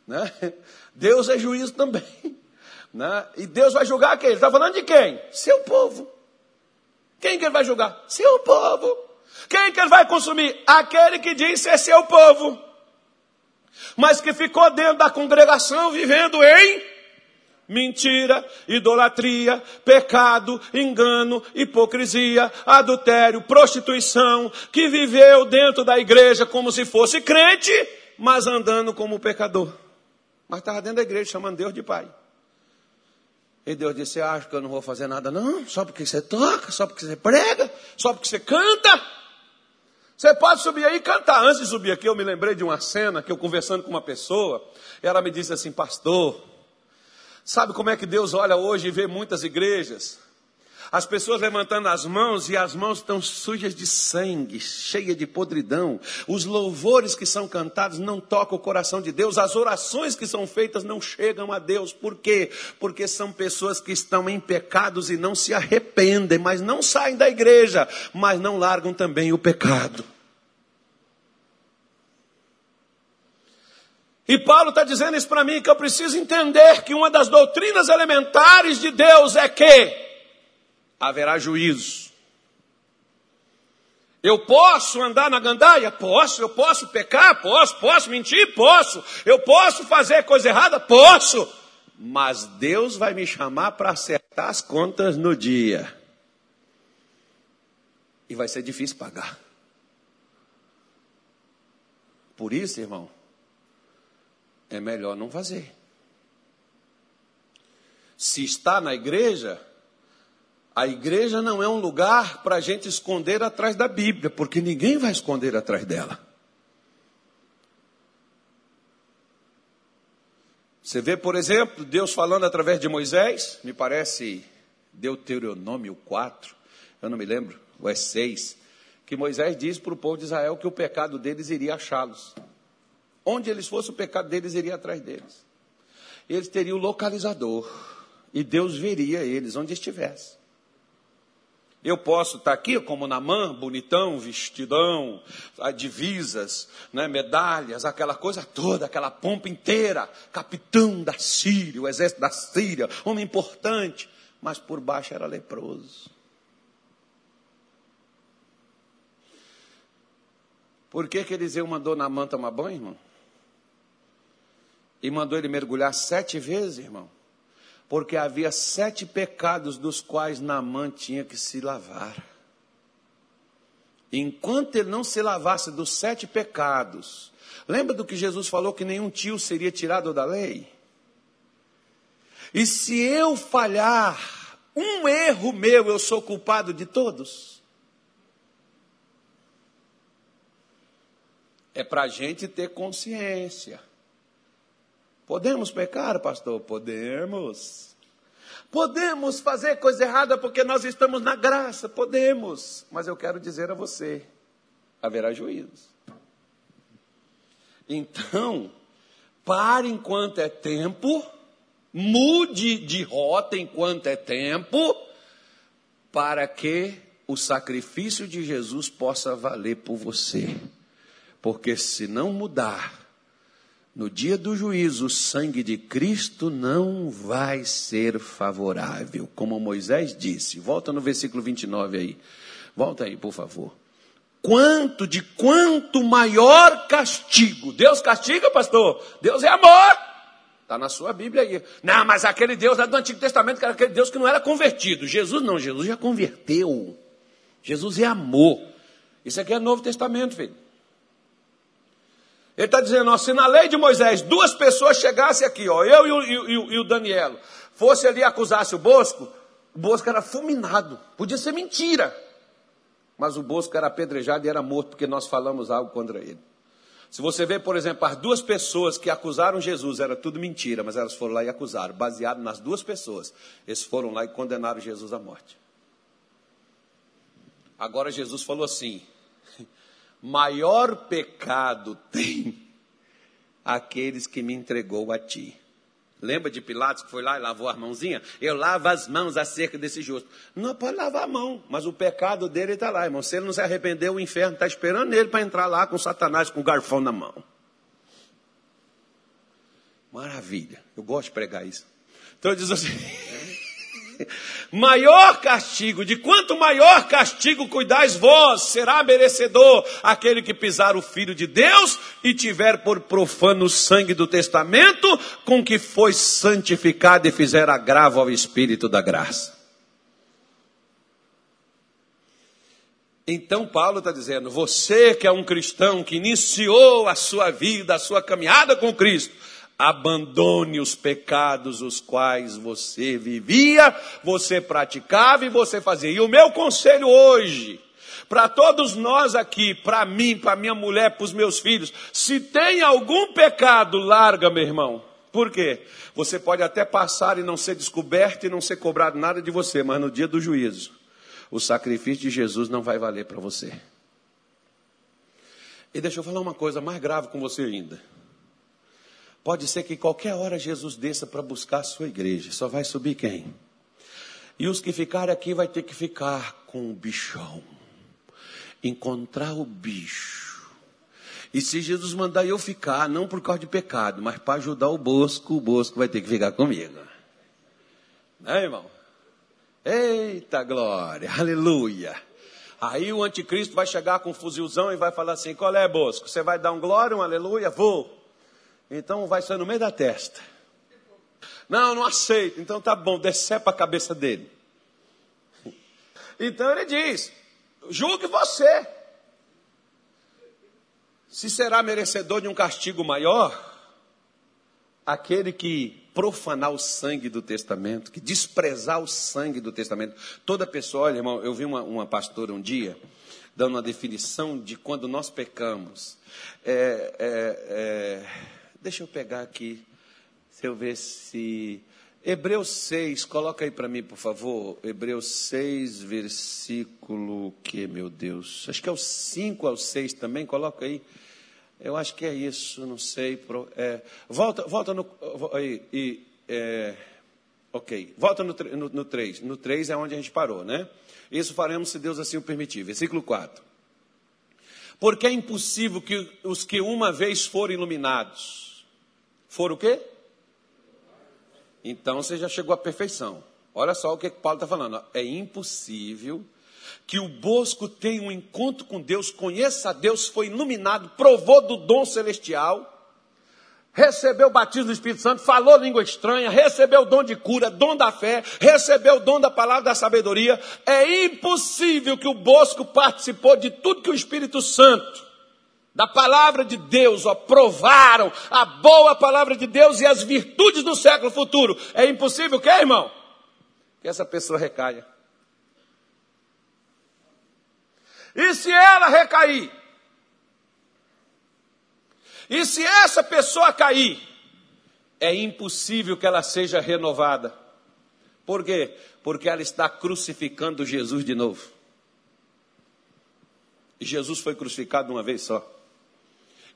Né? Deus é juízo também. Né? E Deus vai julgar quem? Ele está falando de quem? Seu povo. Quem que ele vai julgar? Seu povo. Quem que ele vai consumir? Aquele que diz ser seu povo. Mas que ficou dentro da congregação vivendo em mentira, idolatria, pecado, engano, hipocrisia, adultério, prostituição, que viveu dentro da igreja como se fosse crente, mas andando como pecador. Mas estava dentro da igreja chamando Deus de Pai. E Deus disse: Acho que eu não vou fazer nada, não, só porque você toca, só porque você prega, só porque você canta. Você pode subir aí e cantar. Antes de subir aqui, eu me lembrei de uma cena que eu conversando com uma pessoa, ela me disse assim: Pastor, Sabe como é que Deus olha hoje e vê muitas igrejas? As pessoas levantando as mãos e as mãos estão sujas de sangue, cheias de podridão. Os louvores que são cantados não tocam o coração de Deus. As orações que são feitas não chegam a Deus. Por quê? Porque são pessoas que estão em pecados e não se arrependem, mas não saem da igreja, mas não largam também o pecado. E Paulo está dizendo isso para mim, que eu preciso entender que uma das doutrinas elementares de Deus é que haverá juízo. Eu posso andar na gandaia? Posso. Eu posso pecar? Posso. Posso mentir? Posso. Eu posso fazer coisa errada? Posso. Mas Deus vai me chamar para acertar as contas no dia. E vai ser difícil pagar. Por isso, irmão, é melhor não fazer. Se está na igreja, a igreja não é um lugar para a gente esconder atrás da Bíblia, porque ninguém vai esconder atrás dela. Você vê, por exemplo, Deus falando através de Moisés, me parece Deuteronômio 4, eu não me lembro, ou é 6, que Moisés diz para o povo de Israel que o pecado deles iria achá-los. Onde eles fossem, o pecado deles iria atrás deles. Eles teriam o localizador. E Deus veria eles onde estivessem. Eu posso estar aqui como Namã, bonitão, vestidão, divisas, né, medalhas, aquela coisa toda, aquela pompa inteira, capitão da Síria, o exército da Síria, homem importante, mas por baixo era leproso. Por que, que Eliseu mandou Namã tomar banho, irmão? E mandou ele mergulhar sete vezes, irmão? Porque havia sete pecados dos quais Naamã tinha que se lavar. Enquanto ele não se lavasse dos sete pecados, lembra do que Jesus falou que nenhum tio seria tirado da lei? E se eu falhar, um erro meu, eu sou culpado de todos? É para a gente ter consciência. Podemos pecar, pastor? Podemos. Podemos fazer coisa errada porque nós estamos na graça? Podemos. Mas eu quero dizer a você: haverá juízo. Então, pare enquanto é tempo, mude de rota enquanto é tempo, para que o sacrifício de Jesus possa valer por você. Porque se não mudar, no dia do juízo, o sangue de Cristo não vai ser favorável, como Moisés disse. Volta no versículo 29 aí. Volta aí, por favor. Quanto de quanto maior castigo. Deus castiga, pastor? Deus é amor. Está na sua Bíblia aí. Não, mas aquele Deus lá do Antigo Testamento, que era aquele Deus que não era convertido. Jesus não, Jesus já converteu. Jesus é amor. Isso aqui é Novo Testamento, filho. Ele está dizendo, ó, se na lei de Moisés duas pessoas chegassem aqui, ó, eu e o, e, e o Danielo, fosse ali e acusasse o Bosco, o Bosco era fulminado. Podia ser mentira. Mas o Bosco era apedrejado e era morto porque nós falamos algo contra ele. Se você vê, por exemplo, as duas pessoas que acusaram Jesus, era tudo mentira, mas elas foram lá e acusaram, baseado nas duas pessoas. Eles foram lá e condenaram Jesus à morte. Agora Jesus falou assim: maior pecado tem aqueles que me entregou a ti. Lembra de Pilatos que foi lá e lavou as mãozinhas? Eu lavo as mãos acerca desse justo. Não pode lavar a mão, mas o pecado dele está lá, irmão. Se ele não se arrependeu, o inferno está esperando ele para entrar lá com Satanás com o garfão na mão. Maravilha. Eu gosto de pregar isso. Então diz assim. [LAUGHS] maior castigo, de quanto maior castigo cuidais vós, será merecedor aquele que pisar o Filho de Deus e tiver por profano o sangue do testamento com que foi santificado e fizer agravo ao Espírito da graça. Então Paulo está dizendo: você que é um cristão que iniciou a sua vida, a sua caminhada com Cristo, Abandone os pecados os quais você vivia, você praticava e você fazia. E o meu conselho hoje, para todos nós aqui, para mim, para minha mulher, para os meus filhos, se tem algum pecado, larga, meu irmão. Por quê? Você pode até passar e não ser descoberto e não ser cobrado nada de você, mas no dia do juízo, o sacrifício de Jesus não vai valer para você. E deixa eu falar uma coisa mais grave com você ainda. Pode ser que qualquer hora Jesus desça para buscar a sua igreja. Só vai subir quem? E os que ficarem aqui vai ter que ficar com o bichão. Encontrar o bicho. E se Jesus mandar eu ficar, não por causa de pecado, mas para ajudar o Bosco, o Bosco vai ter que ficar comigo. Né, irmão? Eita glória, aleluia. Aí o anticristo vai chegar com um fuzilzão e vai falar assim: qual é, Bosco? Você vai dar um glória, um aleluia? Vou. Então vai ser no meio da testa. Não, não aceito. Então tá bom, decepa a cabeça dele. Então ele diz: julgue você. Se será merecedor de um castigo maior, aquele que profanar o sangue do testamento, que desprezar o sangue do testamento. Toda pessoa, olha, irmão, eu vi uma, uma pastora um dia dando uma definição de quando nós pecamos. É, é, é Deixa eu pegar aqui, se eu ver se. Hebreus 6, coloca aí para mim, por favor. Hebreus 6, versículo que, meu Deus? Acho que é o 5 ao 6 também, coloca aí. Eu acho que é isso, não sei. É, volta, volta no. Aí, é, ok, volta no, no, no 3. No 3 é onde a gente parou, né? Isso faremos se Deus assim o permitir. Versículo 4. Porque é impossível que os que uma vez foram iluminados, foram o quê? Então você já chegou à perfeição. Olha só o que Paulo está falando. É impossível que o Bosco tenha um encontro com Deus, conheça a Deus, foi iluminado, provou do dom celestial, recebeu o batismo do Espírito Santo, falou língua estranha, recebeu o dom de cura, dom da fé, recebeu o dom da palavra da sabedoria. É impossível que o Bosco participou de tudo que o Espírito Santo, da palavra de Deus, ó, provaram a boa palavra de Deus e as virtudes do século futuro. É impossível que, irmão? Que essa pessoa recaia. E se ela recair? E se essa pessoa cair? É impossível que ela seja renovada. Por quê? Porque ela está crucificando Jesus de novo. E Jesus foi crucificado uma vez só.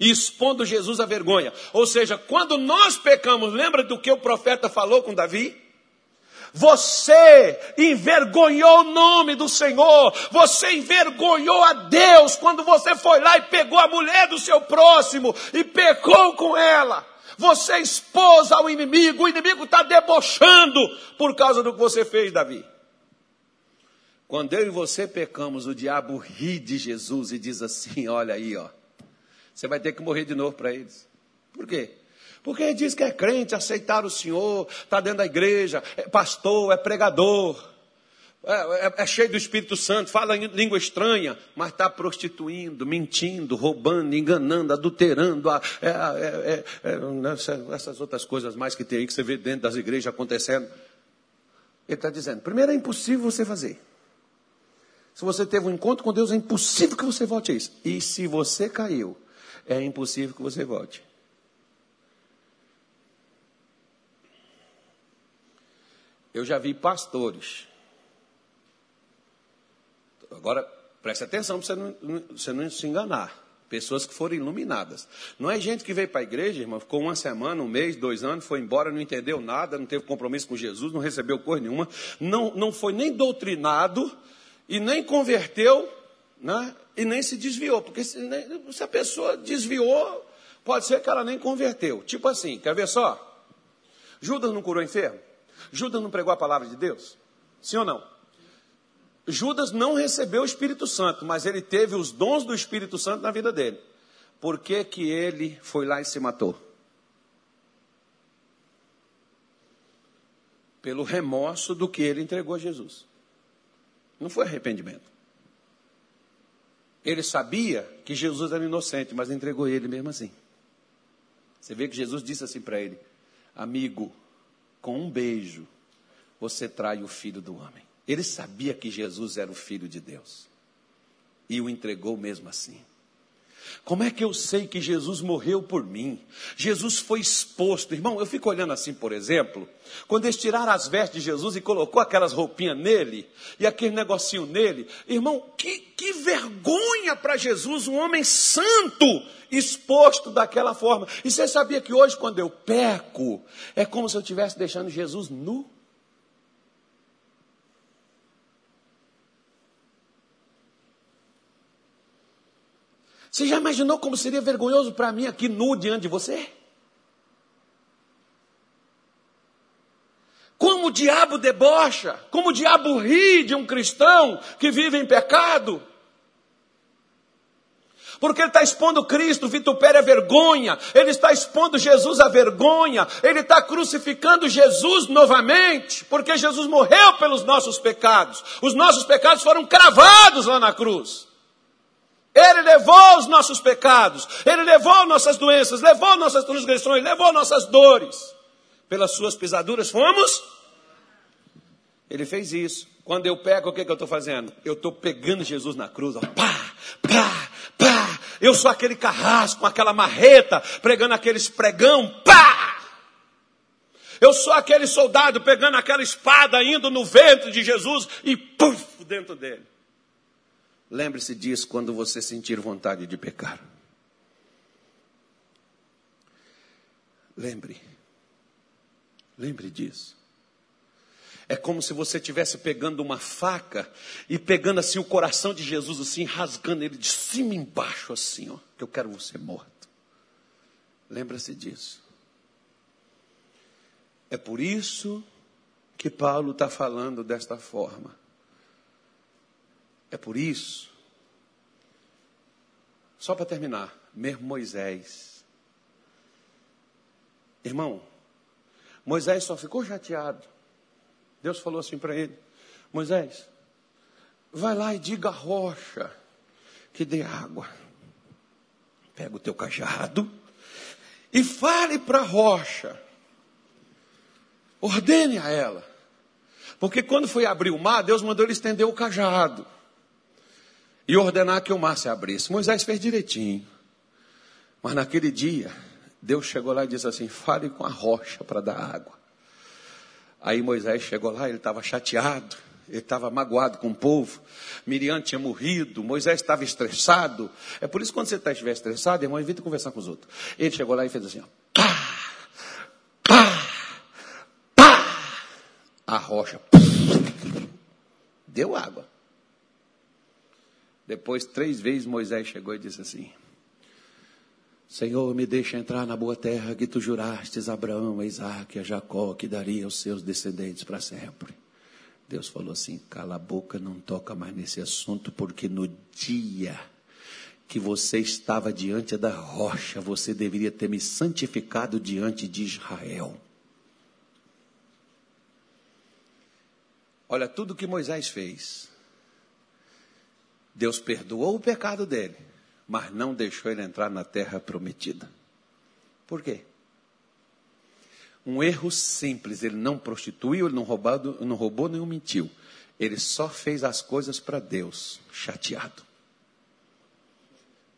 E expondo Jesus à vergonha. Ou seja, quando nós pecamos, lembra do que o profeta falou com Davi? Você envergonhou o nome do Senhor, você envergonhou a Deus quando você foi lá e pegou a mulher do seu próximo e pecou com ela. Você expôs ao inimigo, o inimigo está debochando por causa do que você fez, Davi. Quando eu e você pecamos, o diabo ri de Jesus e diz assim: Olha aí, ó, você vai ter que morrer de novo para eles. Por quê? Porque ele diz que é crente, aceitar o Senhor, está dentro da igreja, é pastor, é pregador, é, é, é, cheio do Espírito Santo, fala em língua estranha, mas está prostituindo, mentindo, roubando, enganando, adulterando, é, é, é, né, essas outras coisas mais que tem aí que você vê dentro das igrejas acontecendo. Ele está dizendo: primeiro, é impossível você fazer. Se você teve um encontro com Deus, é impossível que você volte a isso. E se você caiu, é impossível que você volte. Eu já vi pastores. Agora, preste atenção para você não, você não se enganar. Pessoas que foram iluminadas. Não é gente que veio para a igreja, irmão, ficou uma semana, um mês, dois anos, foi embora, não entendeu nada, não teve compromisso com Jesus, não recebeu coisa nenhuma, não, não foi nem doutrinado e nem converteu, né? e nem se desviou. Porque se, se a pessoa desviou, pode ser que ela nem converteu. Tipo assim, quer ver só? Judas não curou enfermo? Judas não pregou a palavra de Deus? Sim ou não? Judas não recebeu o Espírito Santo, mas ele teve os dons do Espírito Santo na vida dele. Por que, que ele foi lá e se matou? Pelo remorso do que ele entregou a Jesus. Não foi arrependimento. Ele sabia que Jesus era inocente, mas entregou ele mesmo assim. Você vê que Jesus disse assim para ele: Amigo, com um beijo, você trai o filho do homem. Ele sabia que Jesus era o filho de Deus e o entregou mesmo assim. Como é que eu sei que Jesus morreu por mim? Jesus foi exposto. Irmão, eu fico olhando assim, por exemplo, quando eles tiraram as vestes de Jesus e colocou aquelas roupinhas nele e aquele negocinho nele. Irmão, que, que vergonha para Jesus, um homem santo, exposto daquela forma. E você sabia que hoje, quando eu peco, é como se eu estivesse deixando Jesus nu? Você já imaginou como seria vergonhoso para mim aqui nu diante de você? Como o diabo debocha, como o diabo ri de um cristão que vive em pecado. Porque ele está expondo Cristo, vitupério a vergonha, ele está expondo Jesus à vergonha, ele está crucificando Jesus novamente, porque Jesus morreu pelos nossos pecados, os nossos pecados foram cravados lá na cruz. Ele levou os nossos pecados, Ele levou nossas doenças, levou nossas transgressões, levou nossas dores. Pelas suas pisaduras fomos. Ele fez isso. Quando eu pego, o que, que eu estou fazendo? Eu estou pegando Jesus na cruz, ó, pá, pá, pá. Eu sou aquele carrasco aquela marreta, pregando aqueles pregão, pá. Eu sou aquele soldado pegando aquela espada, indo no ventre de Jesus e puf, dentro dele. Lembre-se disso quando você sentir vontade de pecar. Lembre. Lembre disso. É como se você estivesse pegando uma faca e pegando assim o coração de Jesus, assim, rasgando ele de cima embaixo, assim, ó, que eu quero você morto. Lembra-se disso. É por isso que Paulo está falando desta forma. É por isso. Só para terminar, mesmo Moisés. Irmão, Moisés só ficou chateado Deus falou assim para ele: Moisés, vai lá e diga à rocha que dê água. Pega o teu cajado e fale para a rocha. Ordene a ela. Porque quando foi abrir o mar, Deus mandou ele estender o cajado e ordenar que o mar se abrisse. Moisés fez direitinho. Mas naquele dia, Deus chegou lá e disse assim: fale com a rocha para dar água. Aí Moisés chegou lá, ele estava chateado, ele estava magoado com o povo. Miriam tinha morrido, Moisés estava estressado. É por isso que quando você tá, estiver estressado, irmão, evita conversar com os outros. Ele chegou lá e fez assim, ó, pá, pá, pá. A rocha deu água. Depois, três vezes, Moisés chegou e disse assim: Senhor, me deixa entrar na boa terra que tu jurastes a Abraão, a Isaac e a Jacó, que daria aos seus descendentes para sempre. Deus falou assim: cala a boca, não toca mais nesse assunto, porque no dia que você estava diante da rocha, você deveria ter me santificado diante de Israel. Olha tudo que Moisés fez. Deus perdoou o pecado dele mas não deixou ele entrar na terra prometida. Por quê? Um erro simples, ele não prostituiu, ele não, roubado, não roubou, nem mentiu. Ele só fez as coisas para Deus, chateado.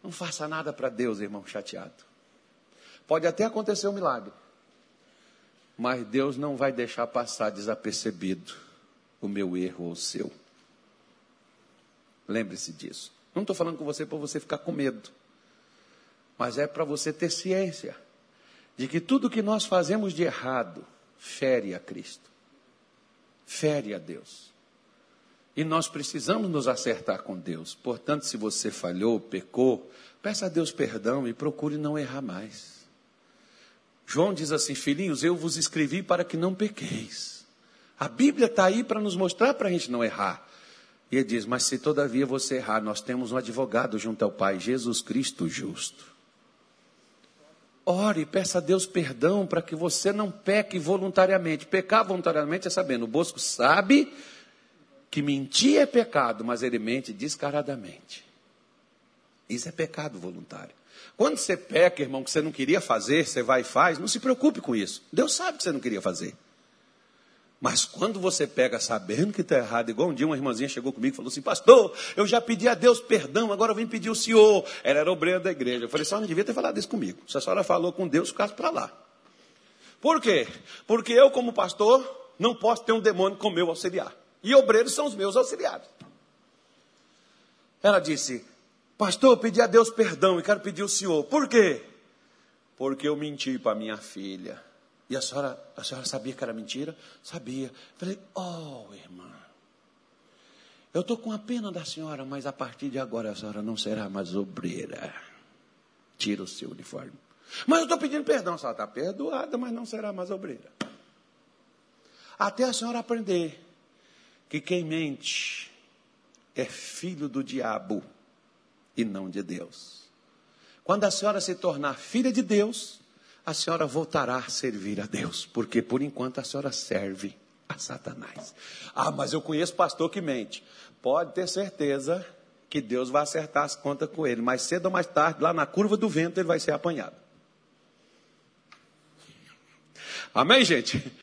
Não faça nada para Deus, irmão, chateado. Pode até acontecer um milagre, mas Deus não vai deixar passar desapercebido o meu erro ou o seu. Lembre-se disso. Não estou falando com você para você ficar com medo, mas é para você ter ciência de que tudo que nós fazemos de errado fere a Cristo, fere a Deus. E nós precisamos nos acertar com Deus. Portanto, se você falhou, pecou, peça a Deus perdão e procure não errar mais. João diz assim: Filhinhos, eu vos escrevi para que não pequeis. A Bíblia está aí para nos mostrar para a gente não errar. E ele diz: Mas se todavia você errar, nós temos um advogado junto ao Pai, Jesus Cristo justo. Ore, peça a Deus perdão para que você não peque voluntariamente. Pecar voluntariamente é sabendo, o Bosco sabe que mentir é pecado, mas ele mente descaradamente. Isso é pecado voluntário. Quando você peca, irmão, que você não queria fazer, você vai e faz, não se preocupe com isso. Deus sabe que você não queria fazer. Mas quando você pega sabendo que está errado, igual um dia uma irmãzinha chegou comigo e falou assim: Pastor, eu já pedi a Deus perdão, agora eu vim pedir o senhor. Ela era obreira da igreja. Eu falei: Só não devia ter falado isso comigo. Se a senhora falou com Deus, ficasse para lá. Por quê? Porque eu, como pastor, não posso ter um demônio como meu auxiliar. E obreiros são os meus auxiliares. Ela disse: Pastor, eu pedi a Deus perdão e quero pedir o senhor. Por quê? Porque eu menti para minha filha. E a senhora, a senhora sabia que era mentira? Sabia. Falei, oh, irmã, eu estou com a pena da senhora, mas a partir de agora a senhora não será mais obreira. Tira o seu uniforme. Mas eu estou pedindo perdão, a senhora está perdoada, mas não será mais obreira. Até a senhora aprender que quem mente é filho do diabo e não de Deus. Quando a senhora se tornar filha de Deus, a senhora voltará a servir a Deus, porque por enquanto a senhora serve a Satanás. Ah, mas eu conheço pastor que mente. Pode ter certeza que Deus vai acertar as contas com ele, mas cedo ou mais tarde, lá na curva do vento, ele vai ser apanhado. Amém, gente?